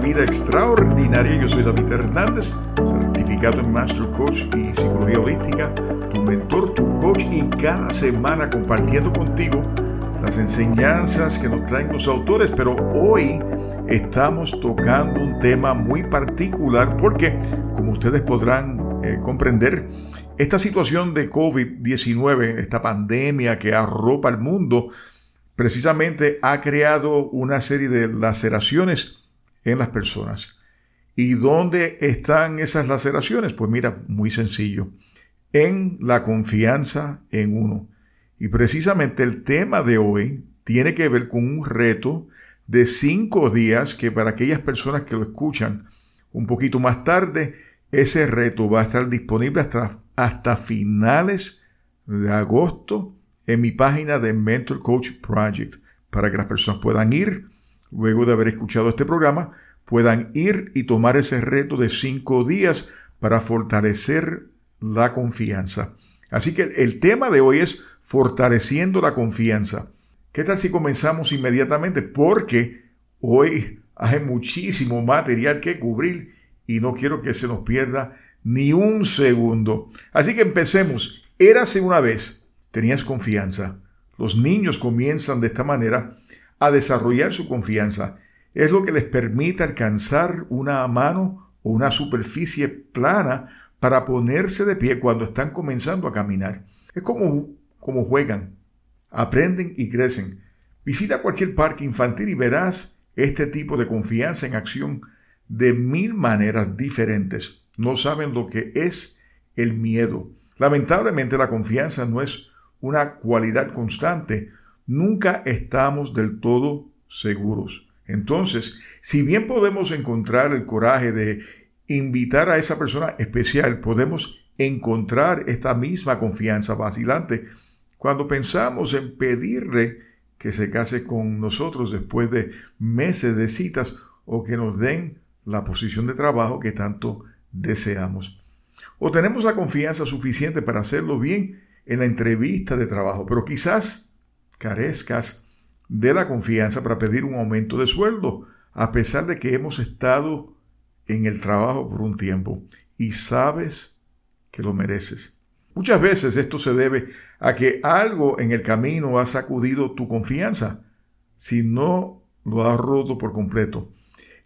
vida extraordinaria. Yo soy David Hernández, certificado en Master Coach y Psicología Holística, tu mentor, tu coach y cada semana compartiendo contigo las enseñanzas que nos traen los autores, pero hoy estamos tocando un tema muy particular porque, como ustedes podrán eh, comprender, esta situación de COVID-19, esta pandemia que arropa el mundo, precisamente ha creado una serie de laceraciones en las personas. ¿Y dónde están esas laceraciones? Pues mira, muy sencillo, en la confianza en uno. Y precisamente el tema de hoy tiene que ver con un reto de cinco días que para aquellas personas que lo escuchan un poquito más tarde, ese reto va a estar disponible hasta, hasta finales de agosto en mi página de Mentor Coach Project para que las personas puedan ir, luego de haber escuchado este programa, puedan ir y tomar ese reto de cinco días para fortalecer la confianza. Así que el tema de hoy es fortaleciendo la confianza. ¿Qué tal si comenzamos inmediatamente? Porque hoy hay muchísimo material que cubrir y no quiero que se nos pierda ni un segundo. Así que empecemos. Érase una vez tenías confianza. Los niños comienzan de esta manera a desarrollar su confianza. Es lo que les permite alcanzar una mano o una superficie plana para ponerse de pie cuando están comenzando a caminar. Es como, como juegan, aprenden y crecen. Visita cualquier parque infantil y verás este tipo de confianza en acción de mil maneras diferentes. No saben lo que es el miedo. Lamentablemente la confianza no es una cualidad constante, nunca estamos del todo seguros. Entonces, si bien podemos encontrar el coraje de invitar a esa persona especial, podemos encontrar esta misma confianza vacilante cuando pensamos en pedirle que se case con nosotros después de meses de citas o que nos den la posición de trabajo que tanto deseamos. O tenemos la confianza suficiente para hacerlo bien en la entrevista de trabajo, pero quizás carezcas de la confianza para pedir un aumento de sueldo, a pesar de que hemos estado en el trabajo por un tiempo y sabes que lo mereces. Muchas veces esto se debe a que algo en el camino ha sacudido tu confianza, si no lo ha roto por completo.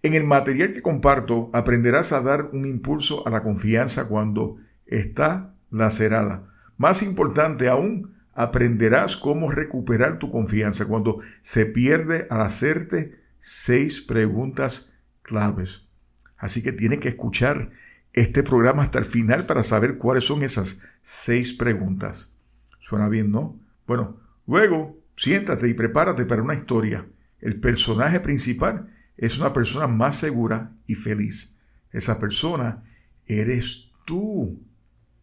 En el material que comparto aprenderás a dar un impulso a la confianza cuando está lacerada más importante aún, aprenderás cómo recuperar tu confianza cuando se pierde al hacerte seis preguntas claves. Así que tienes que escuchar este programa hasta el final para saber cuáles son esas seis preguntas. Suena bien, ¿no? Bueno, luego siéntate y prepárate para una historia. El personaje principal es una persona más segura y feliz. Esa persona eres tú.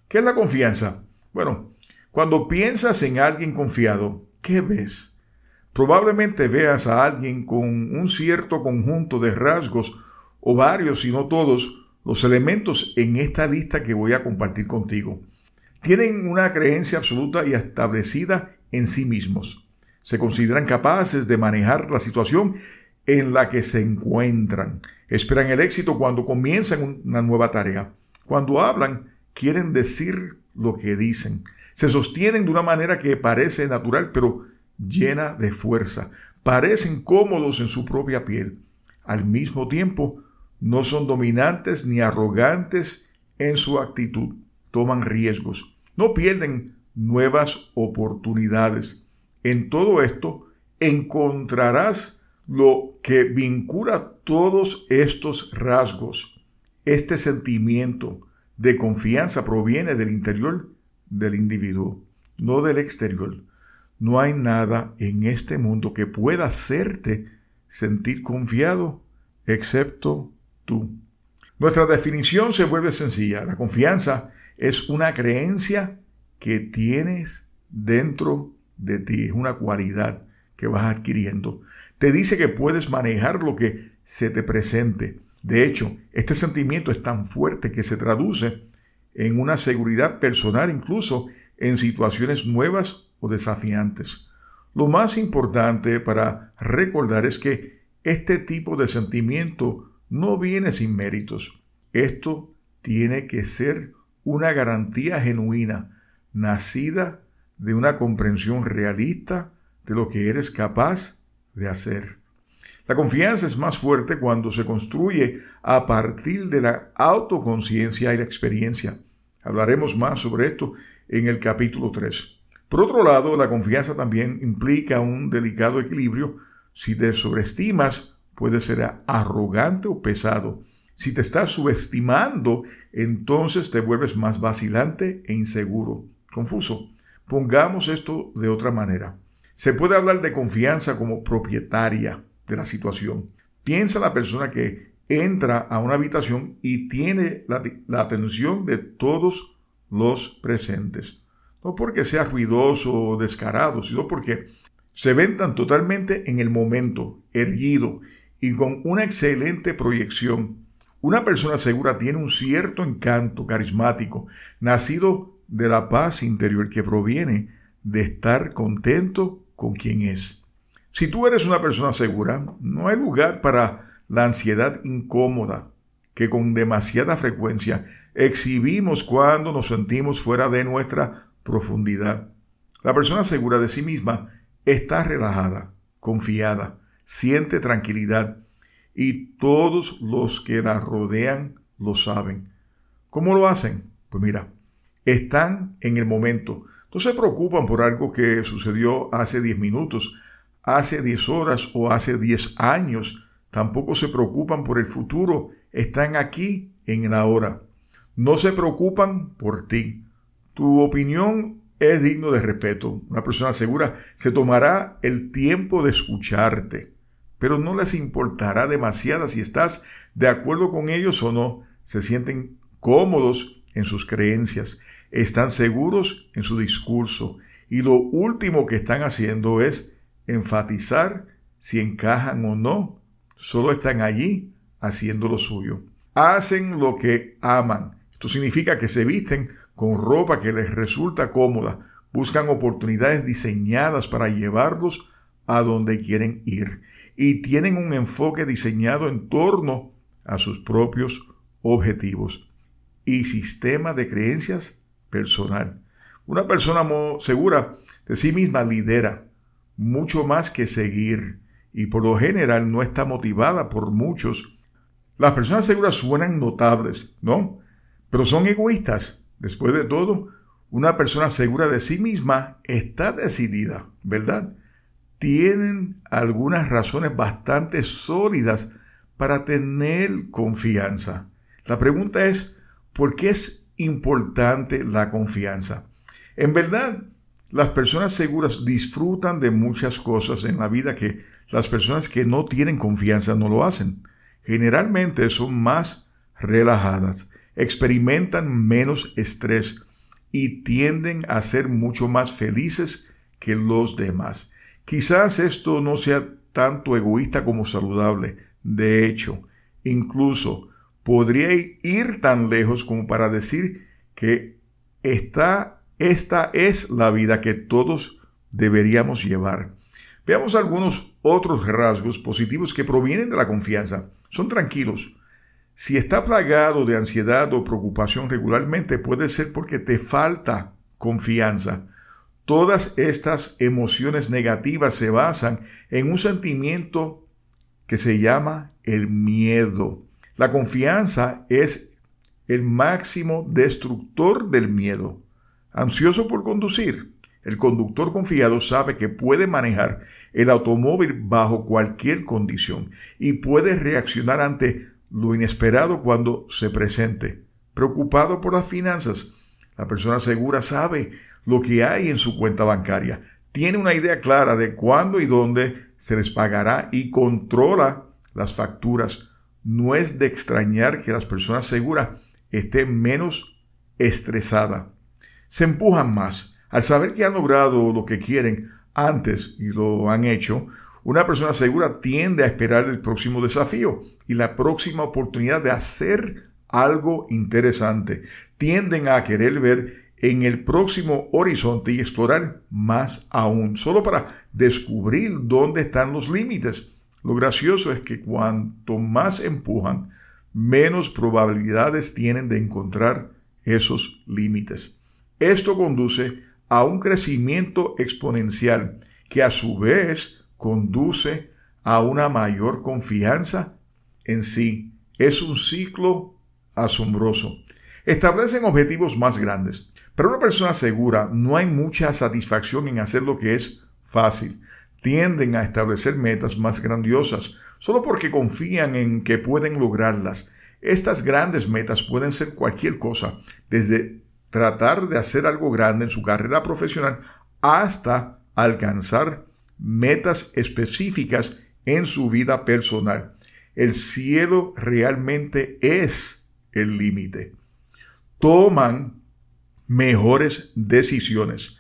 ¿Qué es la confianza? Bueno, cuando piensas en alguien confiado, ¿qué ves? Probablemente veas a alguien con un cierto conjunto de rasgos, o varios, si no todos, los elementos en esta lista que voy a compartir contigo. Tienen una creencia absoluta y establecida en sí mismos. Se consideran capaces de manejar la situación en la que se encuentran. Esperan el éxito cuando comienzan una nueva tarea. Cuando hablan, quieren decir lo que dicen. Se sostienen de una manera que parece natural, pero llena de fuerza. Parecen cómodos en su propia piel. Al mismo tiempo, no son dominantes ni arrogantes en su actitud. Toman riesgos. No pierden nuevas oportunidades. En todo esto encontrarás lo que vincula todos estos rasgos, este sentimiento, de confianza proviene del interior del individuo, no del exterior. No hay nada en este mundo que pueda hacerte sentir confiado excepto tú. Nuestra definición se vuelve sencilla. La confianza es una creencia que tienes dentro de ti, es una cualidad que vas adquiriendo. Te dice que puedes manejar lo que se te presente. De hecho, este sentimiento es tan fuerte que se traduce en una seguridad personal incluso en situaciones nuevas o desafiantes. Lo más importante para recordar es que Este tipo de sentimiento no viene sin méritos. Esto tiene que ser una garantía genuina, nacida de una comprensión realista de lo que eres capaz de hacer. La confianza es más fuerte cuando se construye a partir de la autoconciencia y la experiencia. Hablaremos más sobre esto en el capítulo 3. Por otro lado, la confianza también implica un delicado equilibrio. Si te sobreestimas, puede ser arrogante o pesado. Si te estás subestimando, entonces te vuelves más vacilante e inseguro, confuso. Pongamos esto de otra manera. Se puede hablar de confianza como propietaria de la situación. Piensa la persona que entra a una habitación y tiene la, la atención de todos los presentes. No porque sea ruidoso o descarado, sino porque se ventan totalmente en el momento, erguido y con una excelente proyección. Una persona segura tiene un cierto encanto carismático, nacido de la paz interior que proviene de estar contento con quien es. Si tú eres una persona segura, no hay lugar para la ansiedad incómoda que con demasiada frecuencia exhibimos cuando nos sentimos fuera de nuestra profundidad. La persona segura de sí misma está relajada, confiada, siente tranquilidad y todos los que la rodean lo saben. ¿Cómo lo hacen? Pues mira, están en el momento. No se preocupan por algo que sucedió hace 10 minutos, hace 10 horas o hace 10 años. Tampoco se preocupan por el futuro. Están aquí en el ahora. No se preocupan por ti. Tu opinión es digno de respeto. Una persona segura se tomará el tiempo de escucharte, pero no les importará demasiado si estás de acuerdo con ellos o no. Se sienten cómodos en sus creencias, están seguros en su discurso y lo último que están haciendo es enfatizar si encajan o no. Solo están allí haciendo lo suyo. Hacen lo que aman. Esto significa que se visten con ropa que les resulta cómoda. Buscan oportunidades diseñadas para llevarlos a donde quieren ir. Y tienen un enfoque diseñado en torno a sus propios objetivos y sistema de creencias personal. Una persona segura de sí misma lidera mucho más que seguir y por lo general no está motivada por muchos. Las personas seguras suenan notables, ¿no? Pero son egoístas. Después de todo, una persona segura de sí misma está decidida, ¿verdad? Tienen algunas razones bastante sólidas para tener confianza. La pregunta es, ¿por qué es importante la confianza? En verdad, las personas seguras disfrutan de muchas cosas en la vida que las personas que no tienen confianza no lo hacen. Generalmente son más relajadas, experimentan menos estrés y tienden a ser mucho más felices que los demás. Quizás esto no sea tanto egoísta como saludable. De hecho, incluso podría ir tan lejos como para decir que esta, esta es la vida que todos deberíamos llevar. Veamos algunos otros rasgos positivos que provienen de la confianza. Son tranquilos. Si está plagado de ansiedad o preocupación regularmente, puede ser porque te falta confianza. Todas estas emociones negativas se basan en un sentimiento que se llama el miedo. La confianza es el máximo destructor del miedo. Ansioso por conducir. El conductor confiado sabe que puede manejar el automóvil bajo cualquier condición y puede reaccionar ante lo inesperado cuando se presente. Preocupado por las finanzas. La persona segura sabe lo que hay en su cuenta bancaria. Tiene una idea clara de cuándo y dónde se les pagará y controla las facturas no es de extrañar que las personas seguras estén menos estresadas. Se empujan más. Al saber que han logrado lo que quieren antes y lo han hecho, una persona segura tiende a esperar el próximo desafío y la próxima oportunidad de hacer algo interesante. Tienden a querer ver en el próximo horizonte y explorar más aún, solo para descubrir dónde están los límites. Lo gracioso es que cuanto más empujan, menos probabilidades tienen de encontrar esos límites. Esto conduce a un crecimiento exponencial que a su vez conduce a una mayor confianza en sí. Es un ciclo asombroso. Establecen objetivos más grandes. Para una persona segura no hay mucha satisfacción en hacer lo que es fácil. Tienden a establecer metas más grandiosas solo porque confían en que pueden lograrlas. Estas grandes metas pueden ser cualquier cosa, desde tratar de hacer algo grande en su carrera profesional hasta alcanzar metas específicas en su vida personal. El cielo realmente es el límite. Toman mejores decisiones.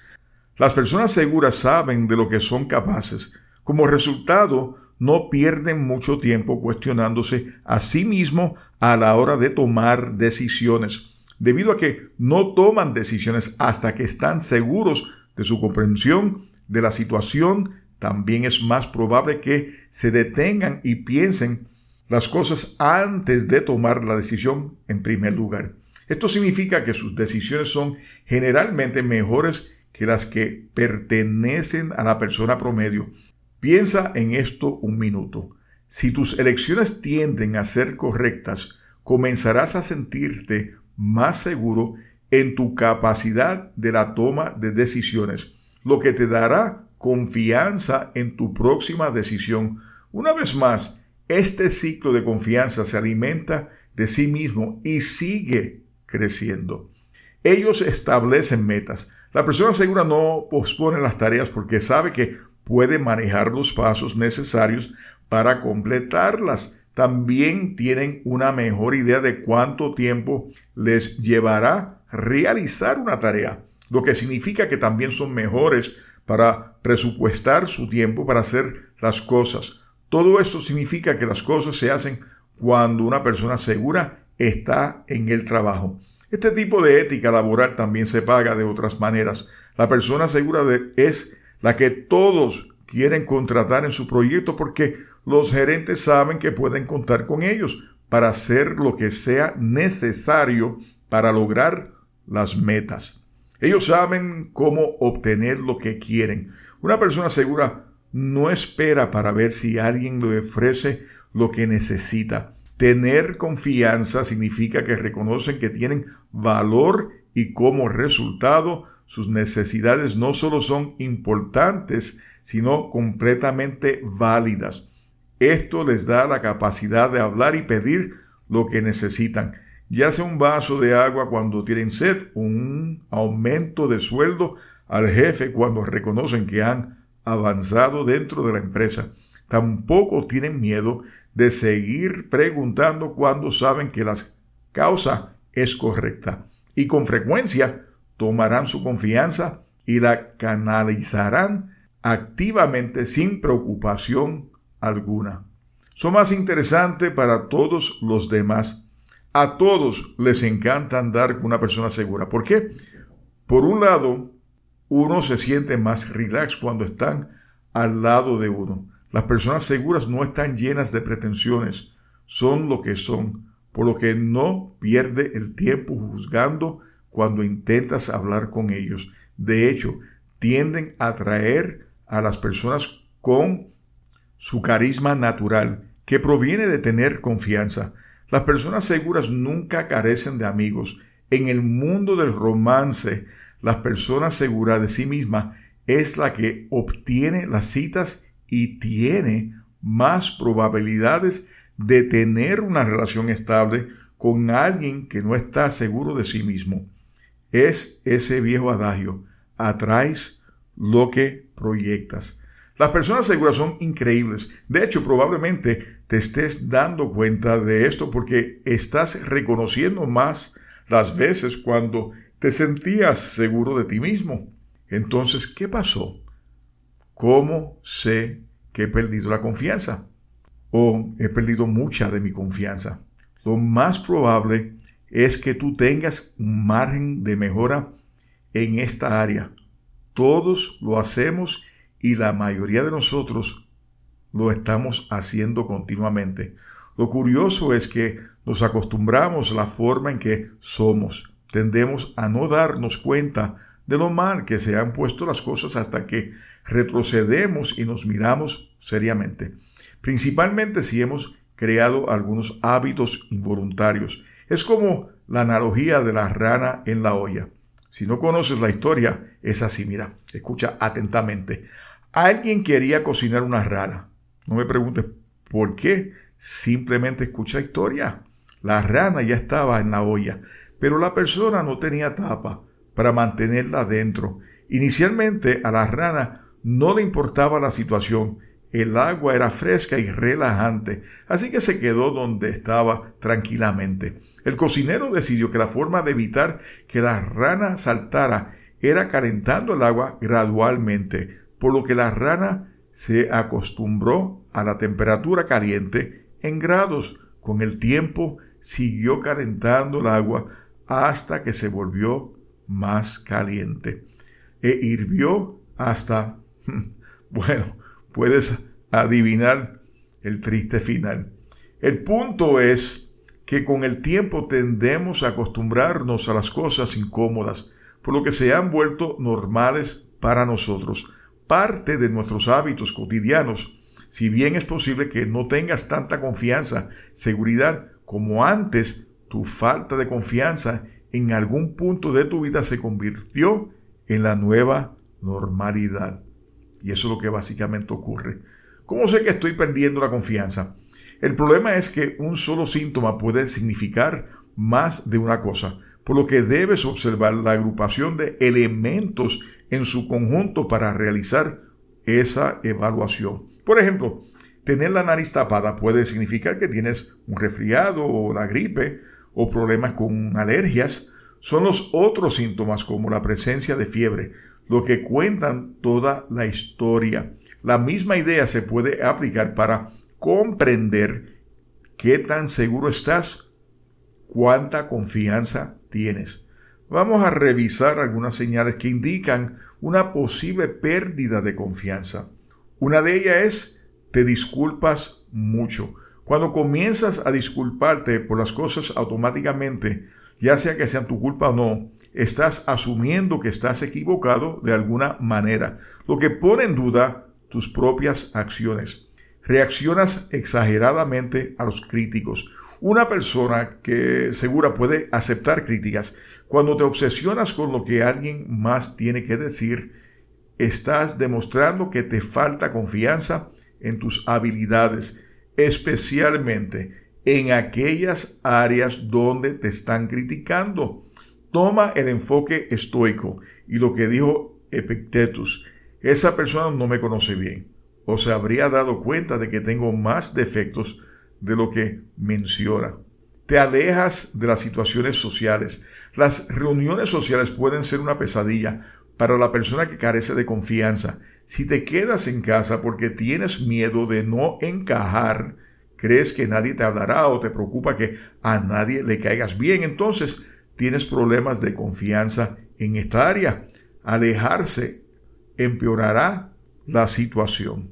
Las personas seguras saben de lo que son capaces. Como resultado, no pierden mucho tiempo cuestionándose a sí mismo a la hora de tomar decisiones, debido a que no toman decisiones hasta que están seguros de su comprensión de la situación, también es más probable que se detengan y piensen las cosas antes de tomar la decisión en primer lugar. Esto significa que sus decisiones son generalmente mejores que las que pertenecen a la persona promedio. Piensa en esto un minuto. Si tus elecciones tienden a ser correctas, comenzarás a sentirte más seguro en tu capacidad de la toma de decisiones, lo que te dará confianza en tu próxima decisión. Una vez más, este ciclo de confianza se alimenta de sí mismo y sigue creciendo. Ellos establecen metas, la persona segura no pospone las tareas porque sabe que puede manejar los pasos necesarios para completarlas. También tienen una mejor idea de cuánto tiempo les llevará realizar una tarea, lo que significa que también son mejores para presupuestar su tiempo para hacer las cosas. Todo esto significa que las cosas se hacen cuando una persona segura está en el trabajo. Este tipo de ética laboral también se paga de otras maneras. La persona segura es la que todos quieren contratar en su proyecto porque los gerentes saben que pueden contar con ellos para hacer lo que sea necesario para lograr las metas. Ellos saben cómo obtener lo que quieren. Una persona segura no espera para ver si alguien le ofrece lo que necesita. Tener confianza significa que reconocen que tienen valor y como resultado sus necesidades no solo son importantes, sino completamente válidas. Esto les da la capacidad de hablar y pedir lo que necesitan, ya sea un vaso de agua cuando tienen sed, un aumento de sueldo al jefe cuando reconocen que han avanzado dentro de la empresa. Tampoco tienen miedo de seguir preguntando cuando saben que la causa es correcta. Y con frecuencia tomarán su confianza y la canalizarán activamente sin preocupación alguna. Son más interesantes para todos los demás. A todos les encanta andar con una persona segura. ¿Por qué? Por un lado, uno se siente más relax cuando están al lado de uno. Las personas seguras no están llenas de pretensiones, son lo que son, por lo que no pierde el tiempo juzgando cuando intentas hablar con ellos. De hecho, tienden a atraer a las personas con su carisma natural, que proviene de tener confianza. Las personas seguras nunca carecen de amigos. En el mundo del romance, las personas seguras de sí misma es la que obtiene las citas y tiene más probabilidades de tener una relación estable con alguien que no está seguro de sí mismo. Es ese viejo adagio, atraes lo que proyectas. Las personas seguras son increíbles. De hecho, probablemente te estés dando cuenta de esto porque estás reconociendo más las veces cuando te sentías seguro de ti mismo. Entonces, ¿qué pasó? ¿Cómo sé que he perdido la confianza? O he perdido mucha de mi confianza. Lo más probable es que tú tengas un margen de mejora en esta área. Todos lo hacemos y la mayoría de nosotros lo estamos haciendo continuamente. Lo curioso es que nos acostumbramos a la forma en que somos. Tendemos a no darnos cuenta de lo mal que se han puesto las cosas hasta que retrocedemos y nos miramos seriamente. Principalmente si hemos creado algunos hábitos involuntarios. Es como la analogía de la rana en la olla. Si no conoces la historia, es así, mira, escucha atentamente. Alguien quería cocinar una rana. No me preguntes por qué, simplemente escucha la historia. La rana ya estaba en la olla, pero la persona no tenía tapa para mantenerla dentro. Inicialmente a la rana no le importaba la situación, el agua era fresca y relajante, así que se quedó donde estaba tranquilamente. El cocinero decidió que la forma de evitar que la rana saltara era calentando el agua gradualmente, por lo que la rana se acostumbró a la temperatura caliente en grados. Con el tiempo siguió calentando el agua hasta que se volvió más caliente e hirvió hasta, bueno, puedes adivinar el triste final. El punto es que con el tiempo tendemos a acostumbrarnos a las cosas incómodas, por lo que se han vuelto normales para nosotros, parte de nuestros hábitos cotidianos. Si bien es posible que no tengas tanta confianza, seguridad como antes, tu falta de confianza en algún punto de tu vida se convirtió en la nueva normalidad. Y eso es lo que básicamente ocurre. ¿Cómo sé que estoy perdiendo la confianza? El problema es que un solo síntoma puede significar más de una cosa, por lo que debes observar la agrupación de elementos en su conjunto para realizar esa evaluación. Por ejemplo, tener la nariz tapada puede significar que tienes un resfriado o la gripe o problemas con alergias. Son los otros síntomas como la presencia de fiebre, lo que cuentan toda la historia. La misma idea se puede aplicar para comprender qué tan seguro estás, cuánta confianza tienes. Vamos a revisar algunas señales que indican una posible pérdida de confianza. Una de ellas es te disculpas mucho. Cuando comienzas a disculparte por las cosas automáticamente, ya sea que sean tu culpa o no, estás asumiendo que estás equivocado de alguna manera, lo que pone en duda tus propias acciones. Reaccionas exageradamente a los críticos. Una persona que segura puede aceptar críticas, cuando te obsesionas con lo que alguien más tiene que decir, estás demostrando que te falta confianza en tus habilidades, especialmente en aquellas áreas donde te están criticando. Toma el enfoque estoico y lo que dijo Epictetus. Esa persona no me conoce bien o se habría dado cuenta de que tengo más defectos de lo que menciona. Te alejas de las situaciones sociales. Las reuniones sociales pueden ser una pesadilla para la persona que carece de confianza. Si te quedas en casa porque tienes miedo de no encajar, crees que nadie te hablará o te preocupa que a nadie le caigas bien, entonces tienes problemas de confianza en esta área. Alejarse empeorará la situación.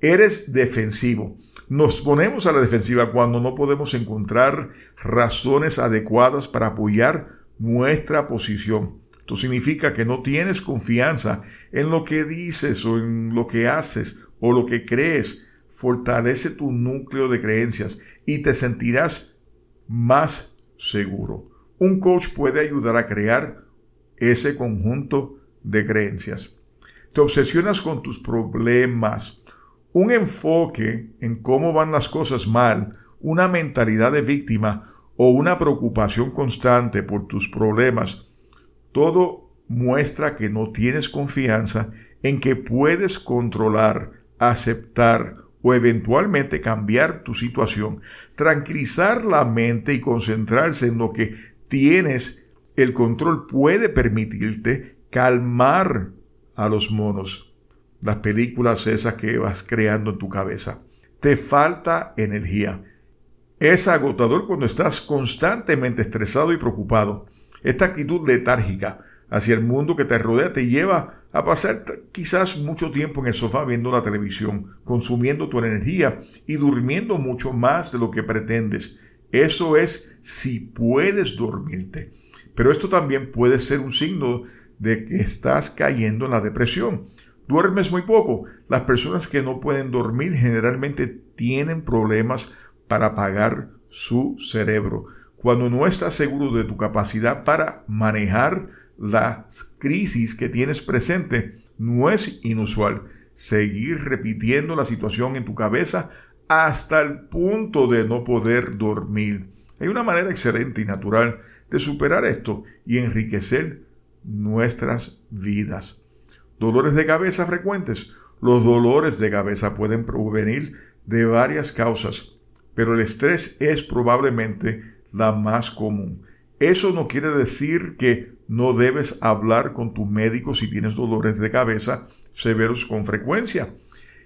Eres defensivo. Nos ponemos a la defensiva cuando no podemos encontrar razones adecuadas para apoyar nuestra posición. Esto significa que no tienes confianza en lo que dices o en lo que haces o lo que crees fortalece tu núcleo de creencias y te sentirás más seguro. Un coach puede ayudar a crear ese conjunto de creencias. Te obsesionas con tus problemas. Un enfoque en cómo van las cosas mal, una mentalidad de víctima o una preocupación constante por tus problemas, todo muestra que no tienes confianza en que puedes controlar, aceptar o eventualmente cambiar tu situación, tranquilizar la mente y concentrarse en lo que tienes el control puede permitirte calmar a los monos. Las películas esas que vas creando en tu cabeza. Te falta energía. Es agotador cuando estás constantemente estresado y preocupado. Esta actitud letárgica hacia el mundo que te rodea te lleva a pasar quizás mucho tiempo en el sofá viendo la televisión, consumiendo tu energía y durmiendo mucho más de lo que pretendes. Eso es si puedes dormirte. Pero esto también puede ser un signo de que estás cayendo en la depresión. Duermes muy poco. Las personas que no pueden dormir generalmente tienen problemas para apagar su cerebro. Cuando no estás seguro de tu capacidad para manejar las crisis que tienes presente, no es inusual seguir repitiendo la situación en tu cabeza hasta el punto de no poder dormir. Hay una manera excelente y natural de superar esto y enriquecer nuestras vidas. Dolores de cabeza frecuentes. Los dolores de cabeza pueden provenir de varias causas, pero el estrés es probablemente la más común. Eso no quiere decir que no debes hablar con tu médico si tienes dolores de cabeza severos con frecuencia.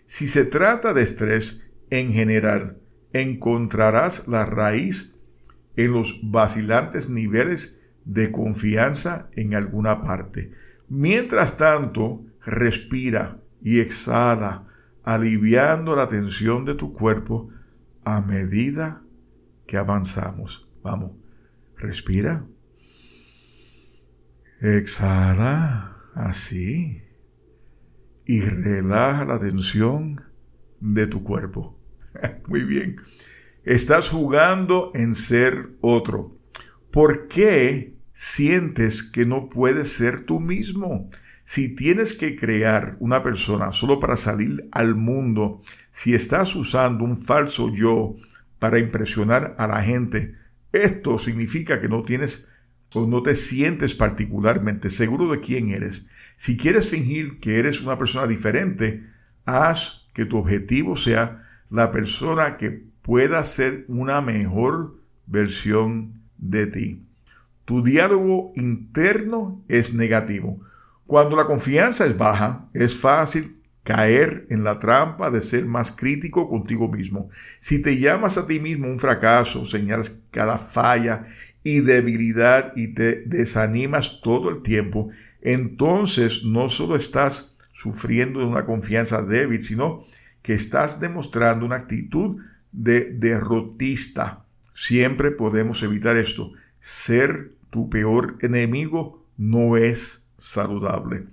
Si se trata de estrés en general, encontrarás la raíz en los vacilantes niveles de confianza en alguna parte. Mientras tanto, respira y exhala, aliviando la tensión de tu cuerpo a medida que avanzamos. Vamos, respira. Exhala así y relaja la tensión de tu cuerpo. Muy bien. Estás jugando en ser otro. ¿Por qué sientes que no puedes ser tú mismo? Si tienes que crear una persona solo para salir al mundo, si estás usando un falso yo para impresionar a la gente, esto significa que no tienes o no te sientes particularmente seguro de quién eres. Si quieres fingir que eres una persona diferente, haz que tu objetivo sea la persona que pueda ser una mejor versión de ti. Tu diálogo interno es negativo. Cuando la confianza es baja, es fácil caer en la trampa de ser más crítico contigo mismo. Si te llamas a ti mismo un fracaso, señalas cada falla y debilidad y te desanimas todo el tiempo, entonces no solo estás sufriendo de una confianza débil, sino que estás demostrando una actitud de derrotista. Siempre podemos evitar esto. Ser tu peor enemigo no es saludable.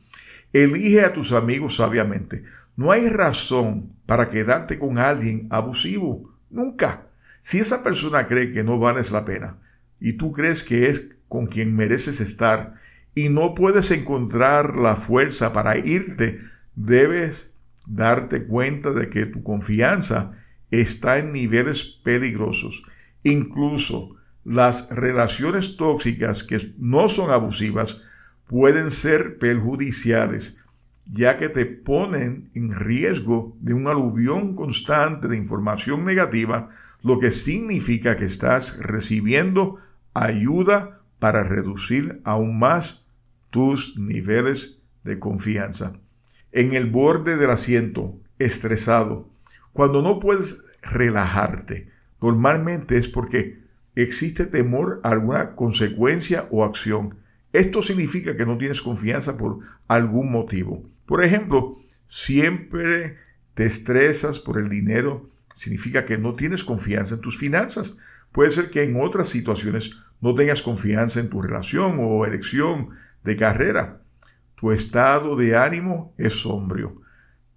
Elige a tus amigos sabiamente. No hay razón para quedarte con alguien abusivo. Nunca. Si esa persona cree que no vales la pena y tú crees que es con quien mereces estar y no puedes encontrar la fuerza para irte, debes darte cuenta de que tu confianza está en niveles peligrosos. Incluso las relaciones tóxicas que no son abusivas pueden ser perjudiciales, ya que te ponen en riesgo de un aluvión constante de información negativa, lo que significa que estás recibiendo ayuda para reducir aún más tus niveles de confianza en el borde del asiento, estresado. Cuando no puedes relajarte, normalmente es porque existe temor a alguna consecuencia o acción. Esto significa que no tienes confianza por algún motivo. Por ejemplo, siempre te estresas por el dinero, significa que no tienes confianza en tus finanzas. Puede ser que en otras situaciones no tengas confianza en tu relación o elección de carrera. Tu estado de ánimo es sombrío.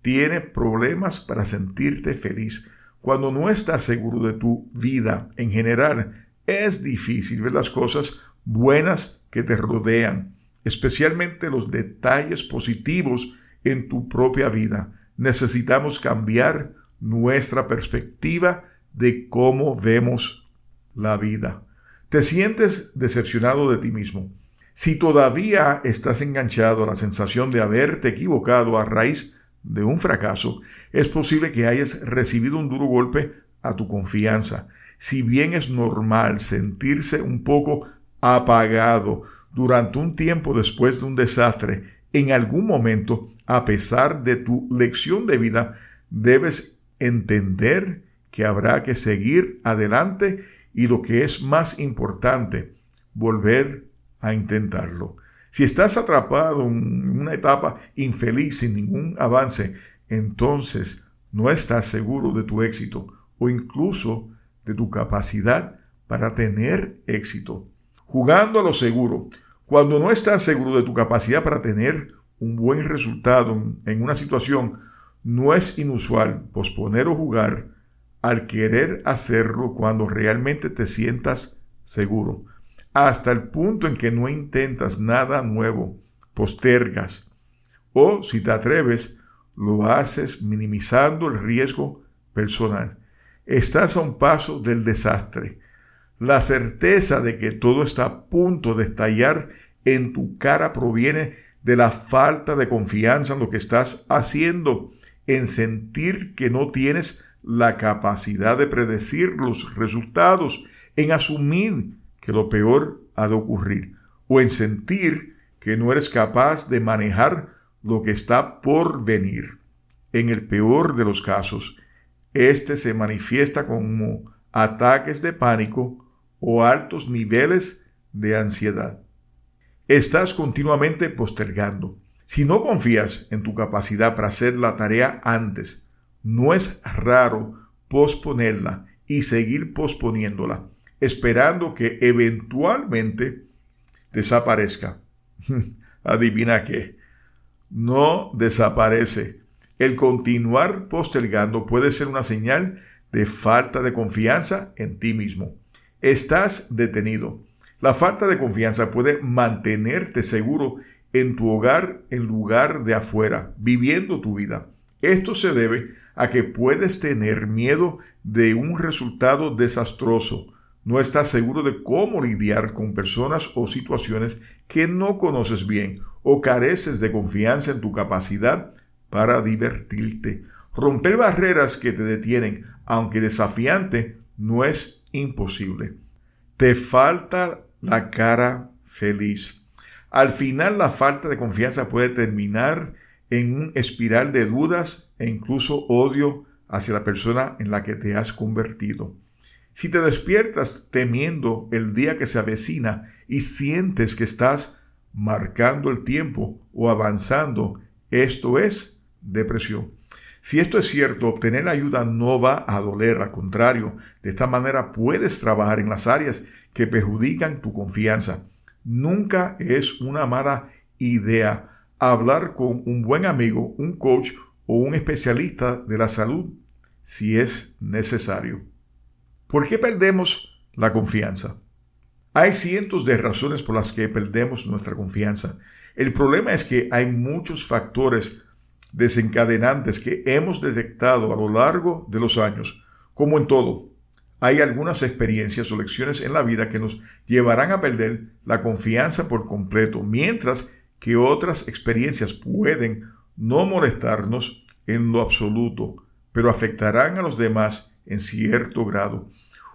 Tienes problemas para sentirte feliz. Cuando no estás seguro de tu vida en general, es difícil ver las cosas buenas que te rodean, especialmente los detalles positivos en tu propia vida. Necesitamos cambiar nuestra perspectiva de cómo vemos la vida. Te sientes decepcionado de ti mismo. Si todavía estás enganchado a la sensación de haberte equivocado a raíz de un fracaso, es posible que hayas recibido un duro golpe a tu confianza. Si bien es normal sentirse un poco apagado durante un tiempo después de un desastre, en algún momento, a pesar de tu lección de vida, debes entender que habrá que seguir adelante y lo que es más importante, volver a intentarlo. Si estás atrapado en una etapa infeliz sin ningún avance, entonces no estás seguro de tu éxito o incluso de tu capacidad para tener éxito. Jugando a lo seguro, cuando no estás seguro de tu capacidad para tener un buen resultado en una situación, no es inusual posponer o jugar al querer hacerlo cuando realmente te sientas seguro, hasta el punto en que no intentas nada nuevo, postergas, o si te atreves, lo haces minimizando el riesgo personal. Estás a un paso del desastre. La certeza de que todo está a punto de estallar en tu cara proviene de la falta de confianza en lo que estás haciendo, en sentir que no tienes la capacidad de predecir los resultados, en asumir que lo peor ha de ocurrir, o en sentir que no eres capaz de manejar lo que está por venir. En el peor de los casos, este se manifiesta como ataques de pánico o altos niveles de ansiedad. Estás continuamente postergando. Si no confías en tu capacidad para hacer la tarea antes, no es raro posponerla y seguir posponiéndola, esperando que eventualmente desaparezca. Adivina qué. No desaparece. El continuar postergando puede ser una señal de falta de confianza en ti mismo. Estás detenido. La falta de confianza puede mantenerte seguro en tu hogar en lugar de afuera, viviendo tu vida. Esto se debe a que puedes tener miedo de un resultado desastroso. No estás seguro de cómo lidiar con personas o situaciones que no conoces bien o careces de confianza en tu capacidad para divertirte. Romper barreras que te detienen, aunque desafiante, no es imposible. Te falta la cara feliz. Al final la falta de confianza puede terminar en un espiral de dudas e incluso odio hacia la persona en la que te has convertido. Si te despiertas temiendo el día que se avecina y sientes que estás marcando el tiempo o avanzando, esto es depresión. Si esto es cierto, obtener ayuda no va a doler, al contrario, de esta manera puedes trabajar en las áreas que perjudican tu confianza. Nunca es una mala idea hablar con un buen amigo, un coach o un especialista de la salud si es necesario. ¿Por qué perdemos la confianza? Hay cientos de razones por las que perdemos nuestra confianza. El problema es que hay muchos factores desencadenantes que hemos detectado a lo largo de los años. Como en todo, hay algunas experiencias o lecciones en la vida que nos llevarán a perder la confianza por completo, mientras que otras experiencias pueden no molestarnos en lo absoluto, pero afectarán a los demás en cierto grado.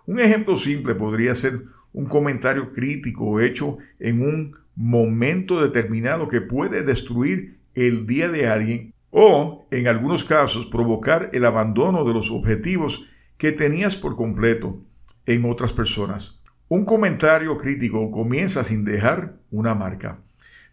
Un ejemplo simple podría ser un comentario crítico hecho en un momento determinado que puede destruir el día de alguien o, en algunos casos, provocar el abandono de los objetivos que tenías por completo en otras personas. Un comentario crítico comienza sin dejar una marca.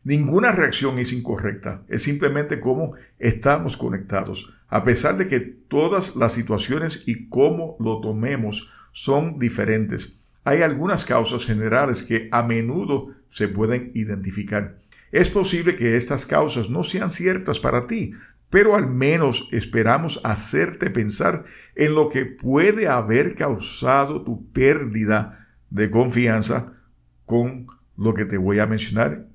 Ninguna reacción es incorrecta, es simplemente cómo estamos conectados, a pesar de que todas las situaciones y cómo lo tomemos son diferentes. Hay algunas causas generales que a menudo se pueden identificar. Es posible que estas causas no sean ciertas para ti, pero al menos esperamos hacerte pensar en lo que puede haber causado tu pérdida de confianza con lo que te voy a mencionar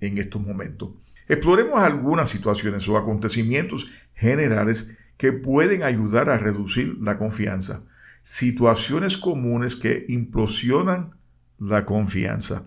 en estos momentos. Exploremos algunas situaciones o acontecimientos generales que pueden ayudar a reducir la confianza. Situaciones comunes que implosionan la confianza.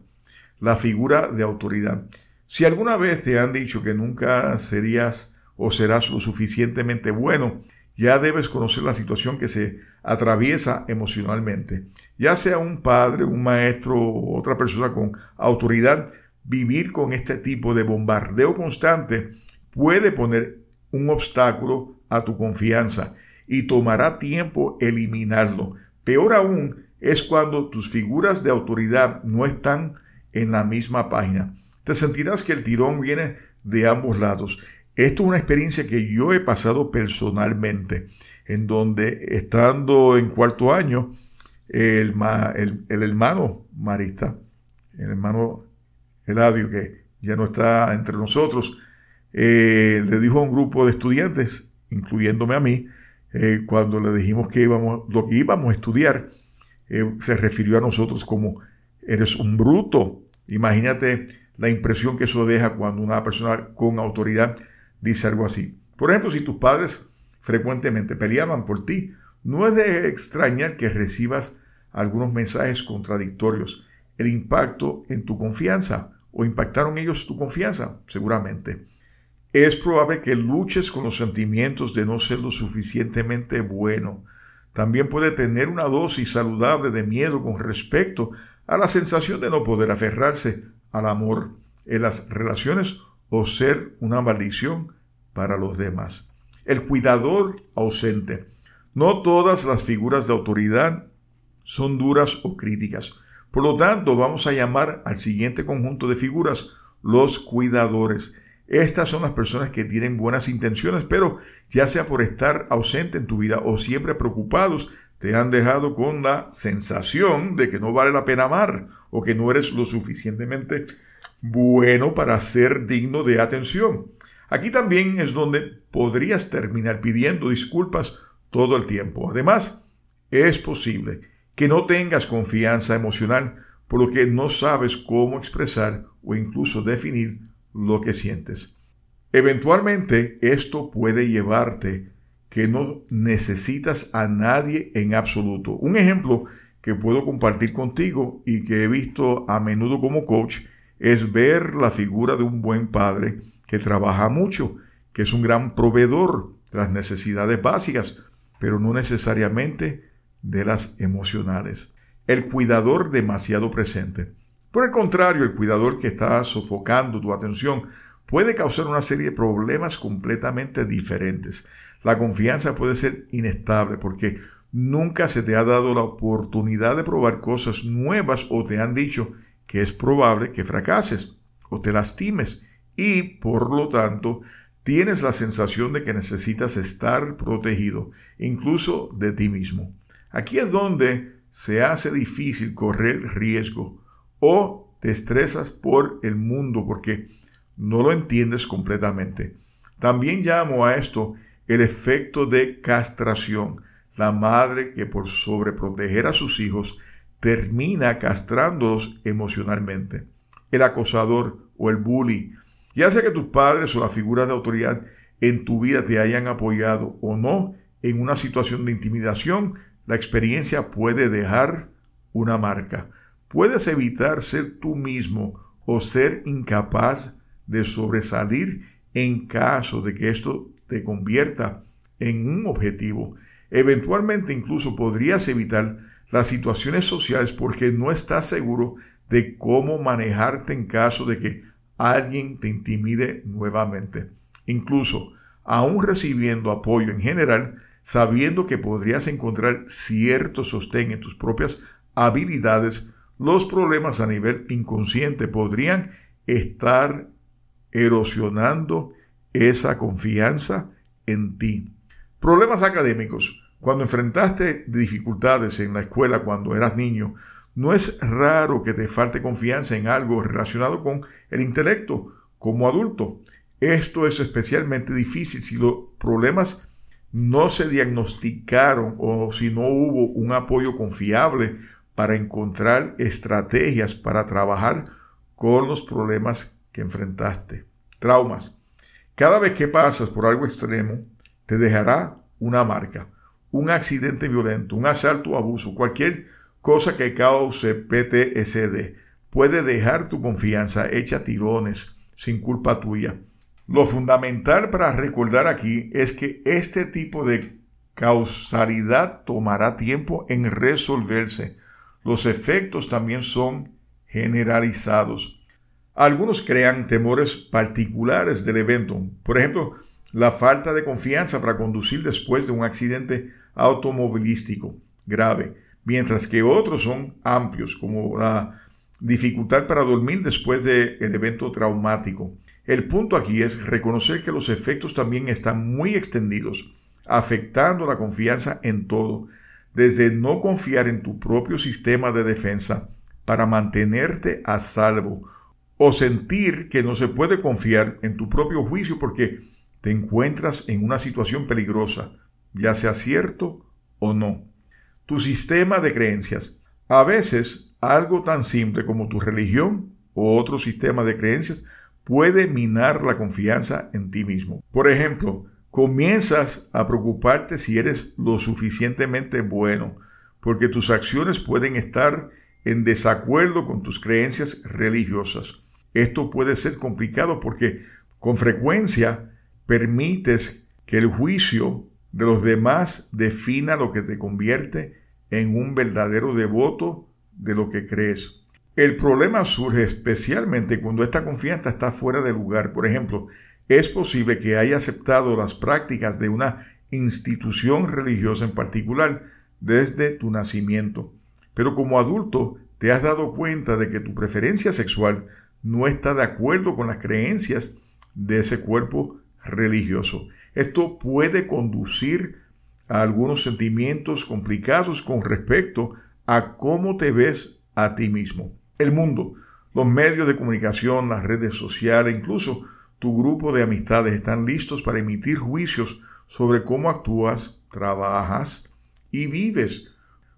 La figura de autoridad. Si alguna vez te han dicho que nunca serías o serás lo suficientemente bueno, ya debes conocer la situación que se atraviesa emocionalmente. Ya sea un padre, un maestro o otra persona con autoridad, vivir con este tipo de bombardeo constante puede poner un obstáculo a tu confianza y tomará tiempo eliminarlo. Peor aún es cuando tus figuras de autoridad no están en la misma página. te sentirás que el tirón viene de ambos lados. Esto es una experiencia que yo he pasado personalmente, en donde estando en cuarto año, el, el, hermano Marista, el hermano Eladio, que ya no está entre nosotros, eh, le dijo a un grupo de estudiantes, incluyéndome a mí, eh, cuando le dijimos que íbamos, lo que íbamos a estudiar, eh, se refirió a nosotros como eres un bruto. Imagínate la impresión que eso deja cuando una persona con autoridad dice algo así. Por ejemplo, si tus padres frecuentemente peleaban por ti, no es de extrañar que recibas algunos mensajes contradictorios. El impacto en tu confianza o impactaron ellos tu confianza, seguramente. Es probable que luches con los sentimientos de no ser lo suficientemente bueno. También puede tener una dosis saludable de miedo con respecto a la sensación de no poder aferrarse al amor en las relaciones o ser una maldición para los demás. El cuidador ausente. No todas las figuras de autoridad son duras o críticas. Por lo tanto, vamos a llamar al siguiente conjunto de figuras los cuidadores. Estas son las personas que tienen buenas intenciones, pero ya sea por estar ausente en tu vida o siempre preocupados, te han dejado con la sensación de que no vale la pena amar o que no eres lo suficientemente bueno para ser digno de atención. Aquí también es donde podrías terminar pidiendo disculpas todo el tiempo. Además, es posible que no tengas confianza emocional por lo que no sabes cómo expresar o incluso definir lo que sientes. Eventualmente esto puede llevarte que no necesitas a nadie en absoluto. Un ejemplo que puedo compartir contigo y que he visto a menudo como coach es ver la figura de un buen padre que trabaja mucho, que es un gran proveedor de las necesidades básicas, pero no necesariamente de las emocionales. El cuidador demasiado presente. Por el contrario, el cuidador que está sofocando tu atención puede causar una serie de problemas completamente diferentes. La confianza puede ser inestable porque nunca se te ha dado la oportunidad de probar cosas nuevas o te han dicho que es probable que fracases o te lastimes y por lo tanto tienes la sensación de que necesitas estar protegido, incluso de ti mismo. Aquí es donde se hace difícil correr riesgo o te estresas por el mundo porque no lo entiendes completamente. También llamo a esto el efecto de castración. La madre que por sobreproteger a sus hijos termina castrándolos emocionalmente. El acosador o el bully, ya sea que tus padres o la figura de autoridad en tu vida te hayan apoyado o no en una situación de intimidación, la experiencia puede dejar una marca. Puedes evitar ser tú mismo o ser incapaz de sobresalir en caso de que esto te convierta en un objetivo. Eventualmente incluso podrías evitar las situaciones sociales porque no estás seguro de cómo manejarte en caso de que alguien te intimide nuevamente. Incluso, aún recibiendo apoyo en general, sabiendo que podrías encontrar cierto sostén en tus propias habilidades, los problemas a nivel inconsciente podrían estar erosionando esa confianza en ti. Problemas académicos. Cuando enfrentaste dificultades en la escuela cuando eras niño, no es raro que te falte confianza en algo relacionado con el intelecto como adulto. Esto es especialmente difícil si los problemas no se diagnosticaron o si no hubo un apoyo confiable para encontrar estrategias para trabajar con los problemas que enfrentaste. Traumas. Cada vez que pasas por algo extremo, te dejará una marca, un accidente violento, un asalto o abuso, cualquier cosa que cause PTSD. Puede dejar tu confianza hecha tirones sin culpa tuya. Lo fundamental para recordar aquí es que este tipo de causalidad tomará tiempo en resolverse. Los efectos también son generalizados. Algunos crean temores particulares del evento. Por ejemplo, la falta de confianza para conducir después de un accidente automovilístico grave, mientras que otros son amplios, como la dificultad para dormir después del evento traumático. El punto aquí es reconocer que los efectos también están muy extendidos, afectando la confianza en todo, desde no confiar en tu propio sistema de defensa para mantenerte a salvo, o sentir que no se puede confiar en tu propio juicio porque te encuentras en una situación peligrosa, ya sea cierto o no. Tu sistema de creencias. A veces, algo tan simple como tu religión o otro sistema de creencias puede minar la confianza en ti mismo. Por ejemplo, comienzas a preocuparte si eres lo suficientemente bueno, porque tus acciones pueden estar en desacuerdo con tus creencias religiosas. Esto puede ser complicado porque con frecuencia permites que el juicio de los demás defina lo que te convierte en un verdadero devoto de lo que crees. El problema surge especialmente cuando esta confianza está fuera de lugar. Por ejemplo, es posible que haya aceptado las prácticas de una institución religiosa en particular desde tu nacimiento. Pero como adulto te has dado cuenta de que tu preferencia sexual no está de acuerdo con las creencias de ese cuerpo religioso. Esto puede conducir a algunos sentimientos complicados con respecto a cómo te ves a ti mismo. El mundo, los medios de comunicación, las redes sociales, incluso tu grupo de amistades están listos para emitir juicios sobre cómo actúas, trabajas y vives.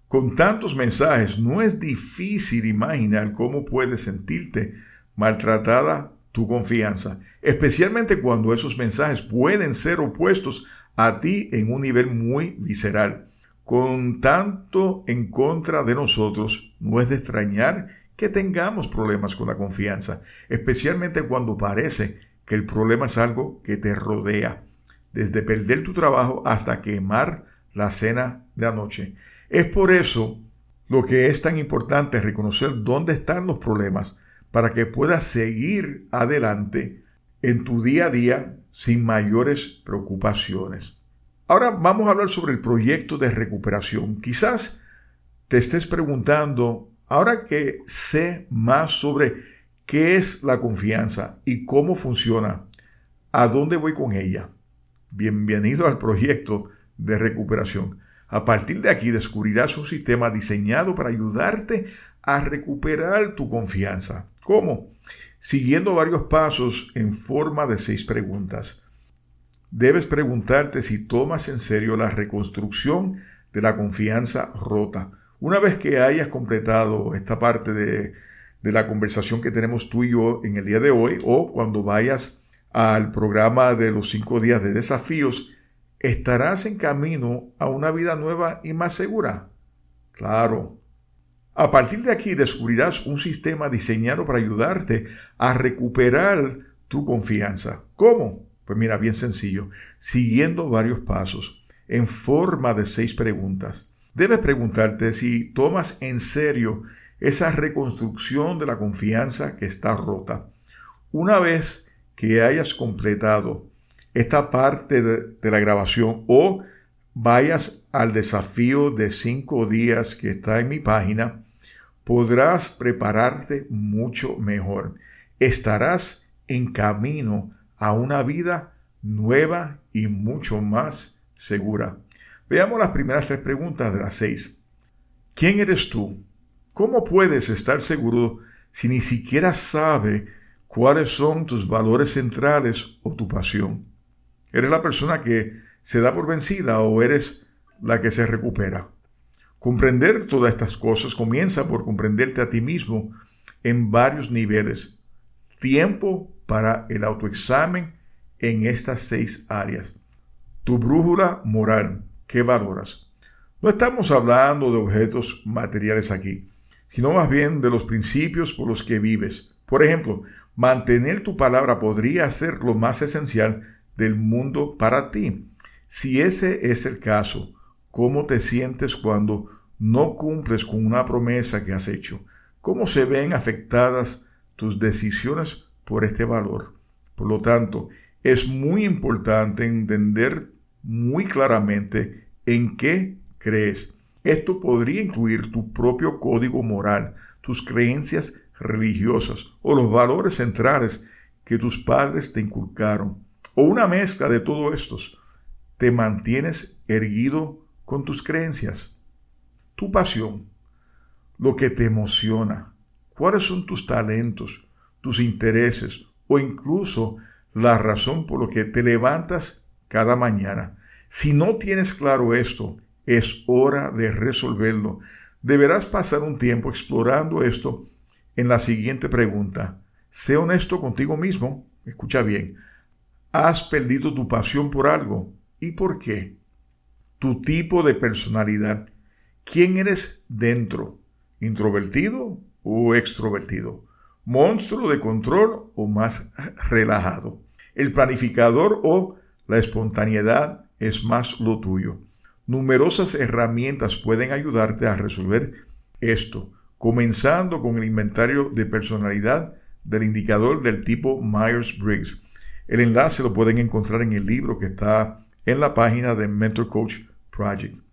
Con tantos mensajes no es difícil imaginar cómo puedes sentirte maltratada tu confianza, especialmente cuando esos mensajes pueden ser opuestos a ti en un nivel muy visceral. Con tanto en contra de nosotros, no es de extrañar que tengamos problemas con la confianza, especialmente cuando parece que el problema es algo que te rodea, desde perder tu trabajo hasta quemar la cena de anoche. Es por eso lo que es tan importante reconocer dónde están los problemas para que puedas seguir adelante en tu día a día sin mayores preocupaciones. Ahora vamos a hablar sobre el proyecto de recuperación. Quizás te estés preguntando, ahora que sé más sobre qué es la confianza y cómo funciona, ¿a dónde voy con ella? Bienvenido al proyecto de recuperación. A partir de aquí descubrirás un sistema diseñado para ayudarte a recuperar tu confianza. ¿Cómo? Siguiendo varios pasos en forma de seis preguntas. Debes preguntarte si tomas en serio la reconstrucción de la confianza rota. Una vez que hayas completado esta parte de, de la conversación que tenemos tú y yo en el día de hoy, o cuando vayas al programa de los cinco días de desafíos, estarás en camino a una vida nueva y más segura. Claro, a partir de aquí descubrirás un sistema diseñado para ayudarte a recuperar tu confianza. ¿Cómo? Pues mira, bien sencillo, siguiendo varios pasos, en forma de seis preguntas. Debes preguntarte si tomas en serio esa reconstrucción de la confianza que está rota. Una vez que hayas completado esta parte de, de la grabación o vayas al desafío de cinco días que está en mi página, podrás prepararte mucho mejor. Estarás en camino a una vida nueva y mucho más segura. Veamos las primeras tres preguntas de las seis. ¿Quién eres tú? ¿Cómo puedes estar seguro si ni siquiera sabe cuáles son tus valores centrales o tu pasión? ¿Eres la persona que se da por vencida o eres la que se recupera? Comprender todas estas cosas comienza por comprenderte a ti mismo en varios niveles. Tiempo para el autoexamen en estas seis áreas. Tu brújula moral, ¿qué valoras? No estamos hablando de objetos materiales aquí, sino más bien de los principios por los que vives. Por ejemplo, mantener tu palabra podría ser lo más esencial del mundo para ti. Si ese es el caso, ¿Cómo te sientes cuando no cumples con una promesa que has hecho? ¿Cómo se ven afectadas tus decisiones por este valor? Por lo tanto, es muy importante entender muy claramente en qué crees. Esto podría incluir tu propio código moral, tus creencias religiosas o los valores centrales que tus padres te inculcaron, o una mezcla de todos estos, te mantienes erguido con tus creencias, tu pasión, lo que te emociona, cuáles son tus talentos, tus intereses o incluso la razón por lo que te levantas cada mañana. Si no tienes claro esto, es hora de resolverlo. Deberás pasar un tiempo explorando esto en la siguiente pregunta. Sé honesto contigo mismo. Escucha bien. ¿Has perdido tu pasión por algo? ¿Y por qué? Tu tipo de personalidad. ¿Quién eres dentro? ¿Introvertido o extrovertido? ¿Monstruo de control o más relajado? ¿El planificador o la espontaneidad es más lo tuyo? Numerosas herramientas pueden ayudarte a resolver esto, comenzando con el inventario de personalidad del indicador del tipo Myers-Briggs. El enlace lo pueden encontrar en el libro que está en la página de Mentor Coach Project.